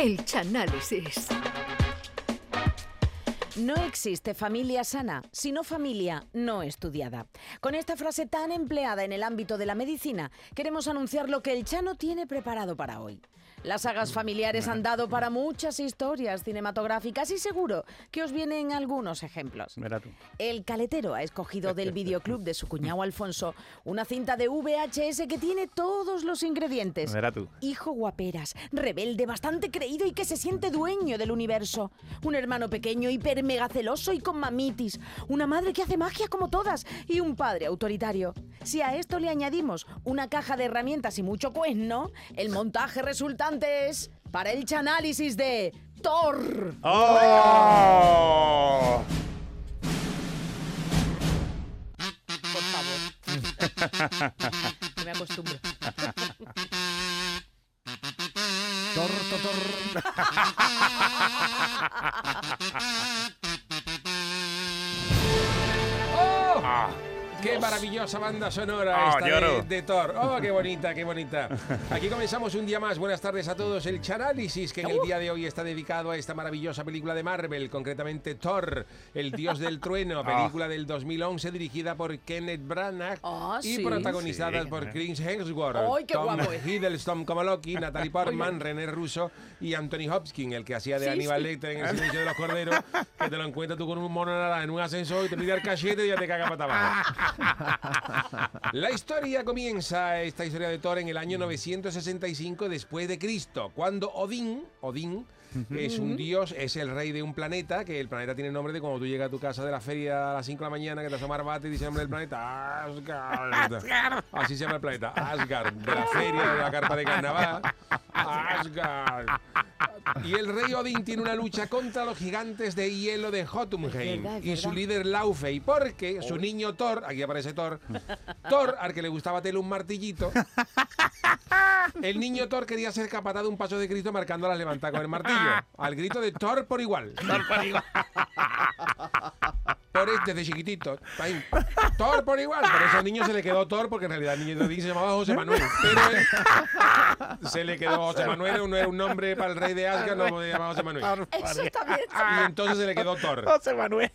El Chanálisis. No existe familia sana, sino familia no estudiada. Con esta frase tan empleada en el ámbito de la medicina, queremos anunciar lo que el Chano tiene preparado para hoy. Las sagas familiares han dado para muchas historias cinematográficas y seguro que os vienen algunos ejemplos. Verá tú. El caletero ha escogido del videoclub de su cuñado Alfonso una cinta de VHS que tiene todos los ingredientes. Verá tú. Hijo guaperas, rebelde, bastante creído y que se siente dueño del universo. Un hermano pequeño, hiper mega celoso y con mamitis. Una madre que hace magia como todas y un padre autoritario. Si a esto le añadimos una caja de herramientas y mucho cuerno, el montaje resultante para el chanálisis de Thor. ¡Oh! Por favor. No me acostumbro. Tor, tor, tor. ¡Oh! ¡Qué maravillosa banda sonora Ah, esta de, de Thor! ¡Oh, qué bonita, qué bonita! Aquí comenzamos un día más. Buenas tardes a todos. El Chanálisis, que en el día de hoy está dedicado a esta maravillosa película de Marvel, concretamente Thor, el dios del trueno, película del 2011 dirigida por Kenneth Branagh Ah, y sí. protagonizada Sí, por. Chris Hemsworth, qué Tom guapo es. Hiddleston como Loki, Natalie Portman, René Russo y Anthony Hopkins, el que hacía de Sí, Aníbal sí. Lecter en El silencio de los corderos, que te lo encuentras tú con un mono naranja en un ascensor y te pide el cachete y ya te caga para abajo. La historia comienza, esta historia de Thor, en el año 965 después de Cristo, cuando Odín, Odín es un dios, es el rey de un planeta, que el planeta tiene el nombre de cuando tú llegas a tu casa de la feria a las 5 de la mañana, que te asoma bate y dice el nombre del planeta, Asgard. Así se llama el planeta, Asgard, de la feria, de la carpa de carnaval. Asgard. Y el rey Odín tiene una lucha contra los gigantes de hielo de Jotunheim verdad, y su líder Laufey, porque su niño Thor, aquí aparece Thor, Thor, al que le gustaba tener un martillito, el niño Thor quería ser capataz de un paso de Cristo marcando las levantadas con el martillo, al grito de Thor por igual. Por este, desde chiquitito. ahí, Thor por igual. Por eso al niño se le quedó Thor, porque en realidad el niño se llamaba José Manuel. Pero él- se le quedó José Manuel, no era un nombre para el rey de Asgard, no podía llamar José Manuel. Eso está bien. Y entonces se le quedó Thor. José Manuel.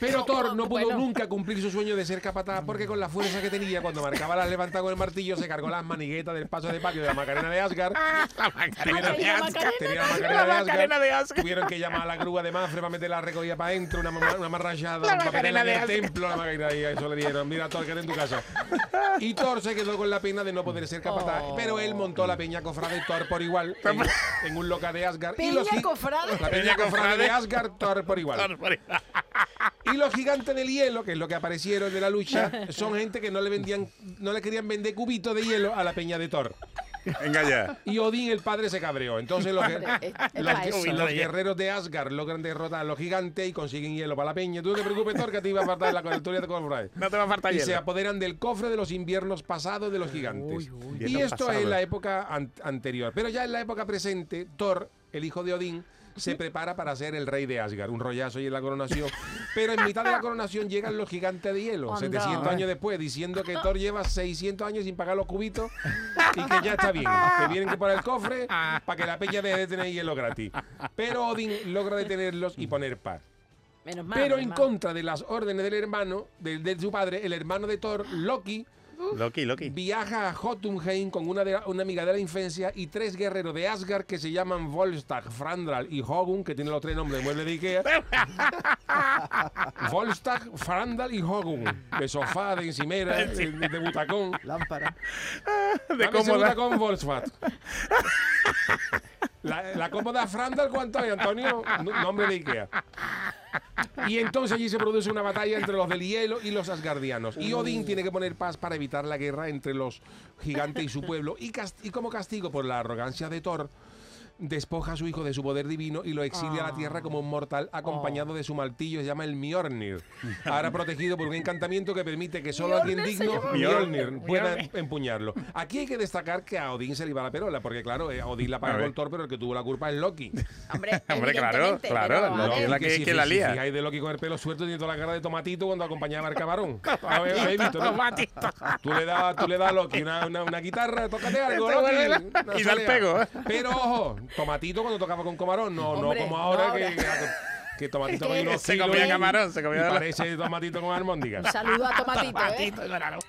Pero Thor no pudo Bueno. nunca cumplir su sueño de ser capataz porque con la fuerza que tenía cuando marcaba las levantadas con el martillo se cargó las maniguetas del paso de patio de la Macarena de Asgard. La Macarena de Asgard. Tenía la La Macarena de Asgard. Tuvieron que llamar a la grúa de Mafre para meter la recogida para adentro, una, una marrachada, La un papel en el templo, la Macarena, y eso le dieron. Mira, Thor, que en tu casa. Y Thor se quedó con la pena de no poder ser capataz, Oh. pero él montó la peña cofrade Thor por igual en, en un local de Asgard. y los Peña cofrade. La peña cofrade de Asgard, Thor por igual. Y los gigantes del hielo, que es lo que aparecieron de la lucha, son gente que no le vendían, no le querían vender cubitos de hielo a la peña de Thor. Venga ya. Y Odín, el padre, se cabreó. Entonces los, Hombre, es- es los- para eso. los guerreros de Asgard logran derrotar a los gigantes y consiguen hielo para la peña. Tú no te preocupes, Thor, que te iba a faltar la cobertura de Cofrade. No te va a faltar Y se apoderan del cofre de los inviernos pasados de los gigantes. y esto pasado. es la época an- anterior. Pero ya en la época presente, Thor, el hijo de Odín, se prepara para ser el rey de Asgard. Un rollazo y en la coronación. Pero en mitad de la coronación llegan los gigantes de hielo, Anda. 700 años después, diciendo que Thor lleva 600 años sin pagar los cubitos y que ya está bien. Que vienen que por el cofre para que la peña deje de tener hielo gratis. Pero Odín logra detenerlos y poner paz. Menos mal. Pero en contra de las órdenes del hermano, de, de su padre, el hermano de Thor, Loki, Loki, Loki. viaja a Jotunheim con una, de- una amiga de la infancia y tres guerreros de Asgard que se llaman Volstagg, Frandral y Hogun, que tienen los tres nombres de mueble de Ikea. Volstagg, Frandral y Hogun, de sofá, de encimera, de, de butacón. Lámpara. De cómoda. butacón Volkswagen. La, la cómoda Frandal, ¿cuánto hay, Antonio? Nombre de Ikea. Y entonces allí se produce una batalla entre los del hielo y los asgardianos. Y Odín tiene que poner paz para evitar la guerra entre los gigantes y su pueblo. Y como castigo por la arrogancia de Thor, despoja a su hijo de su poder divino y lo exilia a la tierra como un mortal acompañado de su martillo, se llama el Mjolnir. Ahora protegido por un encantamiento que permite que solo alguien digno. Mjolnir, pueda empuñarlo. Aquí hay que destacar que a Odín se le iba la perola, porque claro, eh, a Odín la pagó el Thor, pero el que tuvo la culpa es Loki. Hombre, Hombre, claro, claro, Loki es la que- si, que la si lía. fijáis de Loki con el pelo suelto tiene toda la cara de tomatito cuando acompañaba al camarón. ¿Habéis visto, no? Tú le das, tú le das a Loki una, una, una guitarra, tócate algo, Loki, una y da el pego, ¿eh? Pero ojo, tomatito cuando tocaba con camarón, no, no como ahora no que, ahora. que, que tomatito con unos se comía camarón, se comía parece tomatito con almóndigas. Un saludo a Tomatito, ¿eh?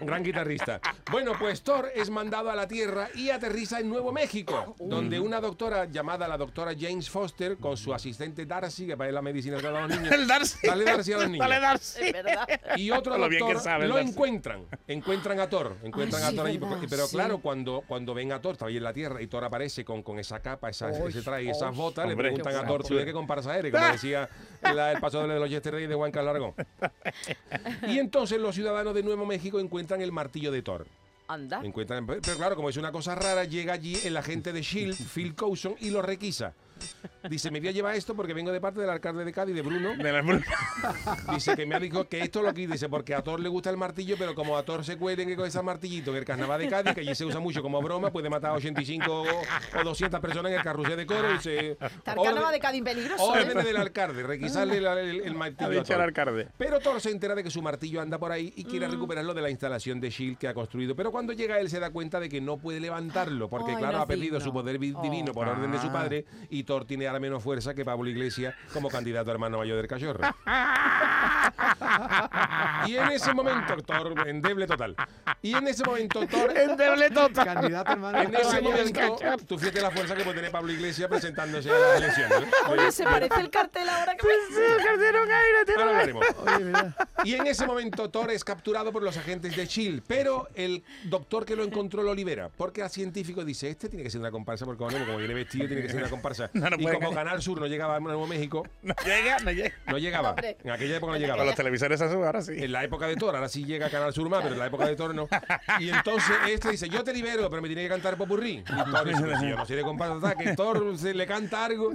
Un gran guitarrista. Bueno, pues Thor es mandado a la Tierra y aterriza en Nuevo México, donde una doctora llamada la doctora James Foster, con su asistente Darcy, que para la medicina que a los niños, El Darcy. Dale Darcy a los niños. Dale Darcy. Es verdad. y otro Lo bien doctor que sabe lo Darcy. encuentran. Encuentran a Thor. Encuentran Ay, a sí, Thor allí. verdad, pero sí. claro, cuando, cuando ven a Thor, está ahí en la Tierra y Thor aparece con, con esa capa, esa, Uy, ese traje y esas botas, le Hombre, preguntan qué a Thor. ¿tú de qué comparas a Eric? Como decía la- el paso de los Yesterday de Juan Carlos Aragón. Y entonces los ciudadanos de Nuevo México encuentran el martillo de Thor. Anda. Encuentran, pero claro, como es una cosa rara, llega allí el agente de Shield, Phil Coulson, y lo requisa. Dice, me voy a llevar esto porque vengo de parte del alcalde de Cádiz, de Bruno. De la- Dice que me ha dicho que esto lo quita. Dice, porque a Thor le gusta el martillo, pero como a Thor se cuelen con ese martillito en el carnaval de Cádiz, que allí se usa mucho como broma, puede matar a 85 o, o 200 personas en el carrusel de coro. Y se, Está el carnaval de Cádiz peligroso. órdenes ¿eh? del alcalde, requisarle el, el- el martillo. Ha a alcalde. Pero Thor se entera de que su martillo anda por ahí y quiere Mm. recuperarlo de la instalación de Shield que ha construido. Pero cuando llega él se da cuenta de que no puede levantarlo, porque Ay, claro, no ha perdido digno. su poder vi- Oh. divino por orden de su Ah. padre y Thor tiene ahora menos fuerza que Pablo Iglesias como candidato a hermano mayor del cachorro. y en ese momento, Thor, endeble total. Y en ese momento, Thor, Endeble total. Candidato hermano. en ese momento, tú fíjate la fuerza que puede tener Pablo Iglesias presentándose a las elecciones. ¿eh? Oye, se parece el cartel ahora que Ahora hablaremos. Oye, mira. Y en ese momento Thor es capturado por los agentes de Shield, pero el doctor que lo encontró lo libera, porque el científico dice, este tiene que ser una comparsa, porque bueno, como viene vestido tiene que ser una comparsa. No, no y puede como. Canal Sur no llegaba a Nuevo México, No llega, no llega. no llegaba. En aquella época no Con llegaba. los televisores ahora sí. En la época de Thor, ahora sí llega a Canal Sur más, pero en la época de Thor no. Y entonces este dice, yo te libero, pero me tiene que cantar popurrí. Y Thor dice, "Pero si yo no sé de comparsa, que Thor se le canta algo,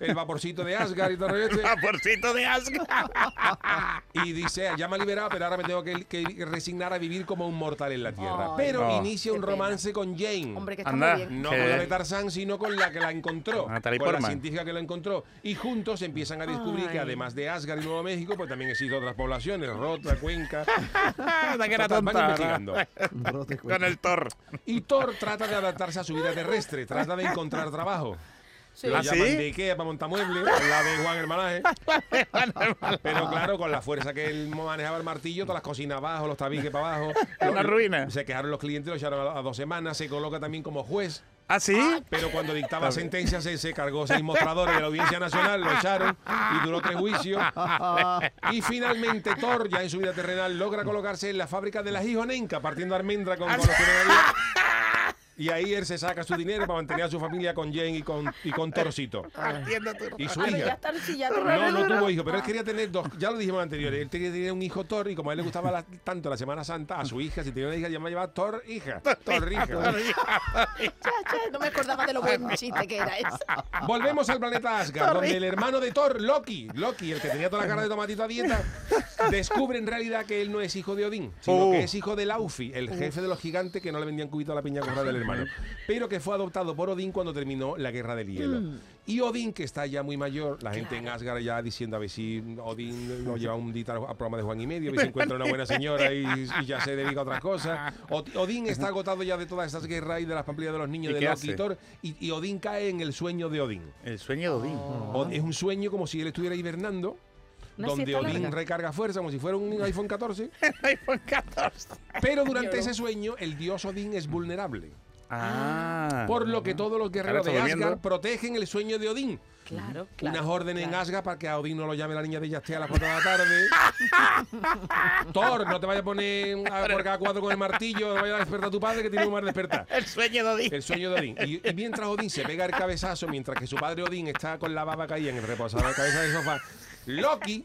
el vaporcito de Asgard y todo el rollo este. Vaporcito de Asgard. Y dice, ya me ha liberado, pero ahora me tengo que, que resignar a vivir como un mortal en la Tierra. Ay, pero no. inicia un pena. romance con Jane. Hombre, que está Anda. muy bien. no que- con la de Tarzán, sino con la que la encontró. Natalie con la científica que la encontró. Y juntos empiezan a descubrir que además de Asgard y Nuevo México, pues también existen otras poblaciones, Rota, Cuenca. Anda que era van tonta. investigando. Con el Thor. Y Thor trata de adaptarse a su vida terrestre, trata de encontrar trabajo. Sí. Lo ¿Ah, llaman sí? de Ikea para montar muebles, lado de Juan Hermanaje. Pero claro, con la fuerza que él manejaba el martillo, todas las cocinas abajo, los tabiques para abajo. Una ruina. Se quejaron los clientes, lo echaron a, a dos semanas, se coloca también como juez. ¿Ah, sí? Pero cuando dictaba sentencia se, se cargó seis mostradores de la Audiencia Nacional, lo echaron y duró tres juicios. Y finalmente Thor, ya en su vida terrenal, logra colocarse en la fábrica de las Hijonenca, partiendo almendra con, con los que no había. Y ahí él se saca su dinero para mantener a su familia con Jane y con, y con Torcito. Y su hija. No, no tuvo hijo, pero él quería tener dos. Ya lo dijimos anterior. Él quería tener un hijo Thor y como a él le gustaba la- tanto la Semana Santa, a su hija, si tenía una hija, ya me llamaba Thor hija. Thor hija. No me acordaba de lo buen chiste que era eso. Volvemos al planeta Asgard, donde el hermano de Thor, Loki, Loki, el que tenía toda la cara de tomatito a dieta, descubre en realidad que él no es hijo de Odín, sino Oh. que es hijo de Laufi, el jefe de los gigantes que no le vendían cubito a la piña colada del hermano, pero que fue adoptado por Odín cuando terminó la guerra del hielo. Y Odín, que está ya muy mayor, la gente en Asgard ya diciendo a ver si Odín lo lleva un día al programa de Juan y Medio, a ver si encuentra una buena señora y, y ya se dedica a otras cosas. Od- Odín está agotado ya de todas estas guerras y de las pamplillas de los niños ¿Y de Loki y? Thor, y, y Odín cae en el sueño de Odín. El sueño de Odín. O- Es un sueño como si él estuviera hibernando, Una donde Odín larga. recarga fuerza como si fuera un iPhone 14, iPhone 14. pero durante ese sueño el dios Odín es vulnerable. Ah. Por lo que todos los guerreros de Asgard protegen el sueño de Odín. Claro, claro. Unas órdenes en. Asgard para que a Odín no lo llame la niña de Yastea a las 4 de la tarde. Thor, no te vayas a poner a por cada cuatro con el martillo, no vayas a despertar a tu padre que tiene un mal despertar. El sueño de Odín. El sueño de Odín. Y, y mientras Odín se pega el cabezazo, mientras que su padre Odín está con la baba caída en el reposado de cabeza del sofá, Loki,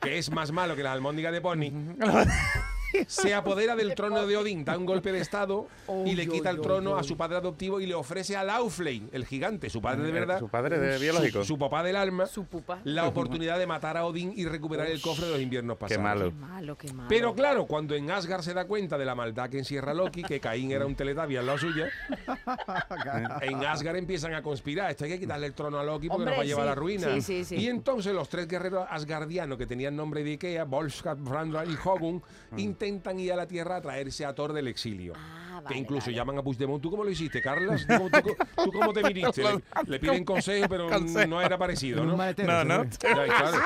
que es más malo que las almóndigas de Pony, se apodera del trono de Odín, da un golpe de estado y le quita el trono a su padre adoptivo y le ofrece a Lauflein, el gigante, su padre de verdad, Su padre de biológico. su, papá del alma, Su pupa. la oportunidad de matar a Odín y recuperar el cofre de los inviernos Qué pasados. malo. Qué malo, qué malo. Pero claro, cuando en Asgard se da cuenta de la maldad que encierra Loki, que Caín era un teletabi al lado suya, en Asgard empiezan a conspirar. Esto hay que quitarle el trono a Loki porque Hombre, nos va a llevar sí, a la ruina. sí, sí, sí. Y entonces los tres guerreros asgardianos que tenían nombre de Ikea, Volskad, Brandra y Hogun, intentan ir a la Tierra a traerse a Thor del exilio. Ah, Ah, que incluso vale. llaman a Puigdemont. ¿Tú cómo lo hiciste, Carlas? ¿Tú, cómo- tú- tú cómo te viniste? Le, le piden consejo, pero Consejo. no era parecido, ¿no? maletero, No, se no. ve. Ya, claro,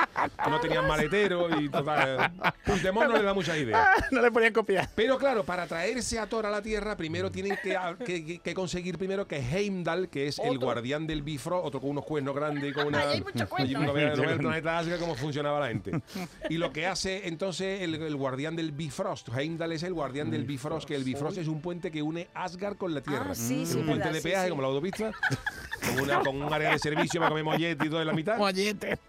no tenían maletero y total. Puigdemont no le da muchas ideas. no le podían copiar. Pero claro, para traerse a Thor a la Tierra, primero tienen que, que- que- que conseguir primero que Heimdall, que es el guardián del Bifrost, otro con unos cuernos grandes y con una... Ay, hay mucho ¿eh? planeta Asgard cómo funcionaba la gente. Y lo que hace entonces el, el guardián del Bifrost, Heimdall es el guardián del Bifrost, que el Bifrost es un puente que une Asgard con la Tierra. Ah, sí, Es sí, un puente verdad, de peaje sí. como la autopista, con, una, con un área de servicio para comer mollete y todo en la mitad. Mollete.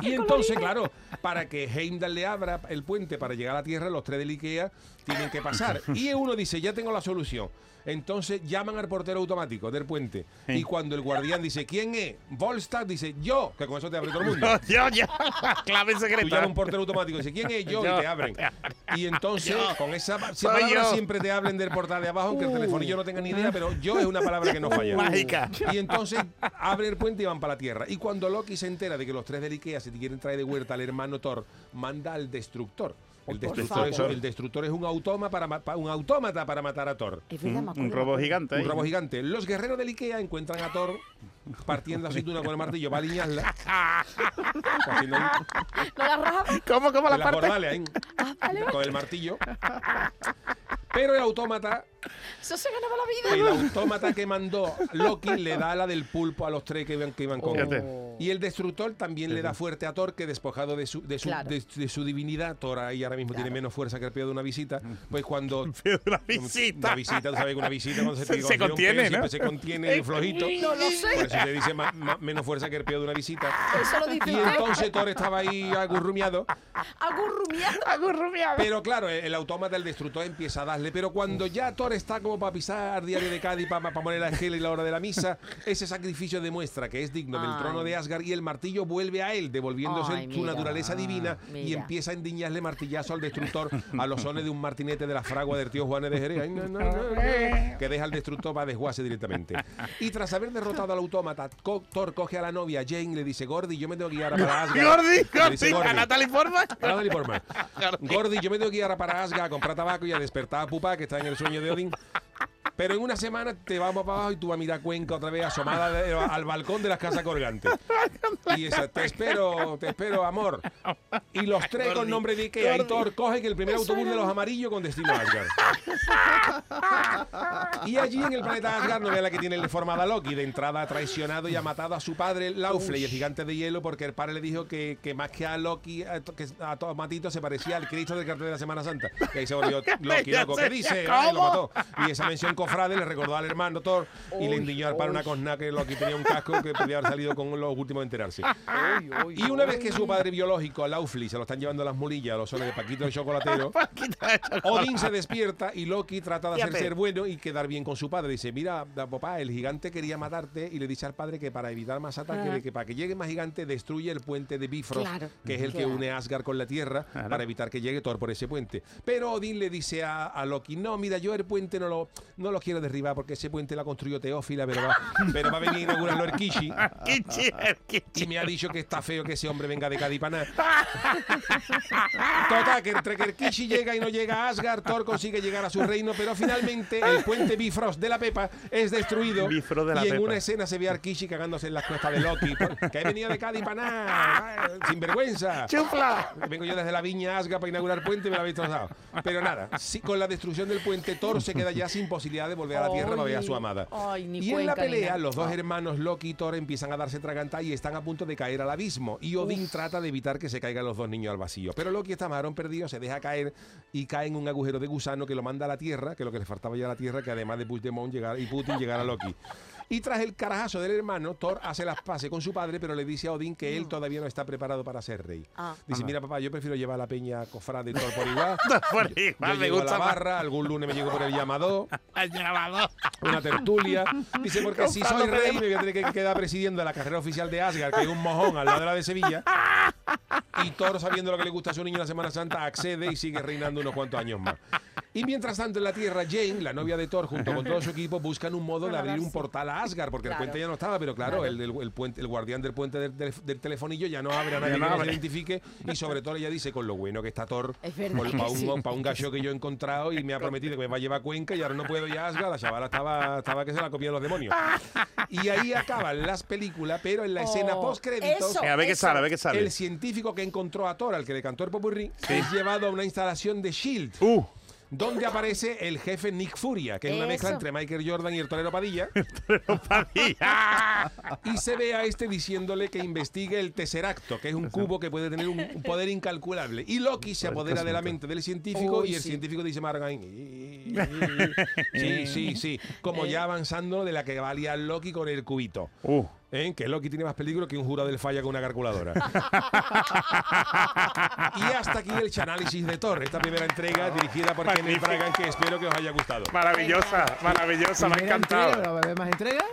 Y entonces, claro, para que Heimdall le abra el puente para llegar a la Tierra, los tres del Ikea tienen que pasar. Y uno dice, ya tengo la solución. Entonces llaman al portero automático del puente. Y cuando el guardián dice, ¿quién es? Volstad dice, yo, que con eso te abre todo el mundo. Yo, yo. Clave Tú secreta. llamas a un portero automático y dice, ¿quién es? Yo, Yo. y te abren. Y entonces, con esa palabra yo. siempre te hablen del portal de abajo, aunque el telefonillo no tenga ni idea, pero yo es una palabra que no falla. Mágica. Y entonces abre el puente y van para la Tierra. Y cuando Loki se entera de que los tres del Ikea se quieren traer de vuelta al hermano Thor, manda al destructor. El destructor, es, favor. el destructor es un, autómata para, un autómata para matar a Thor. Es verdad, me Un, robo gigante. ahí. Un rabo gigante. Los guerreros del Ikea encuentran a Thor partiendo aceituna con el martillo para alinearla. ¿Cómo, cómo la parte? bordales, ahí, Ah, vale. con el martillo. Pero el autómata, Eso se ganaba la vida. el autómata que mandó Loki le da la del pulpo a los tres que iban, que iban con él. Fíjate. Y el destructor también le da fuerte a Thor, que despojado de su, de su, Claro. de, de su divinidad, Thor ahí ahora mismo tiene menos fuerza que el pedo de una visita, pues cuando... Pero una visita. Una visita, tú sabes que una visita cuando se, Se- te se contiene, ¿no? siempre se contiene y flojito. No lo sé. Por eso se dice ma- ma- menos fuerza que el pedo de una visita. Eso lo dice Y entonces Thor estaba ahí agurrumiado. Agurrumiado. Agurrumiado. Pero claro, el, el autómata, el destructor, empieza a darle. Pero cuando ya Thor está como para pisar diario de Cádiz, para, poner la esquela y la hora de la misa, ese sacrificio demuestra que es digno del trono de Asgard y el martillo vuelve a él, devolviéndose Ay, su mira. naturaleza divina y Mira. empieza a endiñarle martillazo al destructor a los sones de un martinete de la fragua del tío Juanes de Jerez. Ay, no, no, no, no, que deja al destructor para desguace directamente. Y tras haber derrotado al autómata, Co- Thor coge a la novia Jane y le dice, Gordy, yo me tengo que ir para Asgard. Dice Gordi. ¿A Natalie por más. Gordi. Gordy, yo me tengo que ir para Asgard a comprar tabaco y a despertar a Pupa, que está en el sueño de Odín. Pero en una semana te vamos para abajo y tú vas a mirar Cuenca otra vez asomada de- al balcón de las casas colgantes. Y esa, te espero, te espero, amor. Y los tres con nombre de Ikea y. Thor cogen el primer autobús de los amarillos con destino a Asgard. Y allí en el planeta Asgard no ve la que tiene formada Loki. De entrada ha traicionado y ha matado a su padre, Laufle, y el gigante de hielo, porque el padre le dijo que, que más que a Loki, a, que a Tomatito se parecía al Cristo del cartel de la Semana Santa. Y ahí se volvió Loki, loco. ¿Qué dice? Ay, lo mató. Y esa mención cofrade le recordó al hermano Thor y le indignó al padre una cosna que Loki tenía un casco que podía haber salido con los últimos de enterarse. Y una vez que su padre biológico, Laufli, se lo están llevando a las mulillas, a los soles de Paquito el chocolatero, Odín se despierta y Loki trata de hacer ser bueno y quedar bien con su padre. Dice, mira, papá, el gigante quería matarte y le dice al padre que para evitar más ataques, que para que llegue más gigante, destruye el puente de Bifrost, Claro, que es el que une Asgard con la Tierra, Claro. para evitar que llegue Thor por ese puente. Pero Odín le dice a, a Loki, no, mira, yo el puente no lo, no lo quiero derribar porque ese puente lo construyó Teófila, pero va, pero va a venir a inaugurarlo el Kishi. Kichi, el Kichi. Y me ha dicho que está feo que ese hombre venga de nada. Total, que entre que el Kishi llega y no llega a Asgard, Thor consigue llegar a su reino, pero finalmente el puente Bifrost de la Pepa es destruido. De la y en Pepa. una escena se ve a Kishi cagándose en las cuestas de Loki. Que he venido de Cádiz para nada. Sin vergüenza. ¡Chufla! Vengo yo desde la viña Asgard para inaugurar el puente y me lo habéis trozado. Pero nada, sí, con la destrucción del puente, Thor se queda ya sin posibilidad de volver a la Tierra para ver a su amada. Ay, ni y en la pelea, los dos Ah. hermanos Loki y Thor empiezan a darse traganta y están a punto de caer al abismo. Y Odín trata de evitar que se caigan los dos niños al vacío. Pero Loki está marón perdido, se deja caer y cae en un agujero de gusano que lo manda a la Tierra, que lo que le faltaba ya a la Tierra, que además de Puigdemont llegar, y Putin llegar a Loki. Y tras el carajazo del hermano, Thor hace las paces con su padre, pero le dice a Odín que él todavía no está preparado para ser rey. Ah. Dice, mira papá, yo prefiero llevar a la peña cofrade y Thor por igual. Por Yo igual, me llego a gusta la más. barra, algún lunes me llego por el llamado, Al llamado. una tertulia. Dice, porque si soy rey me voy a tener que quedar presidiendo la carrera oficial de Asgard, que es un mojón al lado de la de Sevilla. Y Thor, sabiendo lo que le gusta a su niño en la Semana Santa, accede y sigue reinando unos cuantos años más. Y mientras tanto en la Tierra, Jane, la novia de Thor, junto con todo su equipo, buscan un modo de abrir un portal a Asgard, porque Claro. el puente ya no estaba, pero claro, Claro. El, el- el puente, el guardián del puente del, del- del telefonillo ya no abre a nadie que no se identifique. Y sobre todo ella dice, con lo bueno que está Thor, Es verdad para que un, sí. pa' un gallo que yo he encontrado y me ha prometido que me va a llevar a Cuenca y ahora no puedo ir a Asgard, la chavala estaba, estaba que se la comían los demonios. Y ahí acaban las películas, pero en la escena Oh, post créditos eso. A ver qué sale, a ver qué sale. el científico que encontró a Thor, al que le cantó el popurrí, es llevado a una instalación de SHIELD, Uh, donde aparece el jefe Nick Furia, que es una mezcla entre Michael Jordan y el torero Padilla, Padilla. y se ve a este diciéndole que investigue el Tesseracto, que es un cubo que puede tener un, un poder incalculable. Y Loki se apodera de la mente del científico Uy, y el sí. científico dice Margain. Sí, sí, sí. Como ya avanzando de la que valía Loki con el cubito. Uh. ¿Eh? Que Loki tiene más peligro que un jurado del falla con una calculadora. y hasta aquí el análisis de Thor, esta primera entrega dirigida por Kenneth Magnífico. Bragan, que espero que os haya gustado. Maravillosa, maravillosa, me ha Primera encantado. entrega, ¿va a haber más entregas?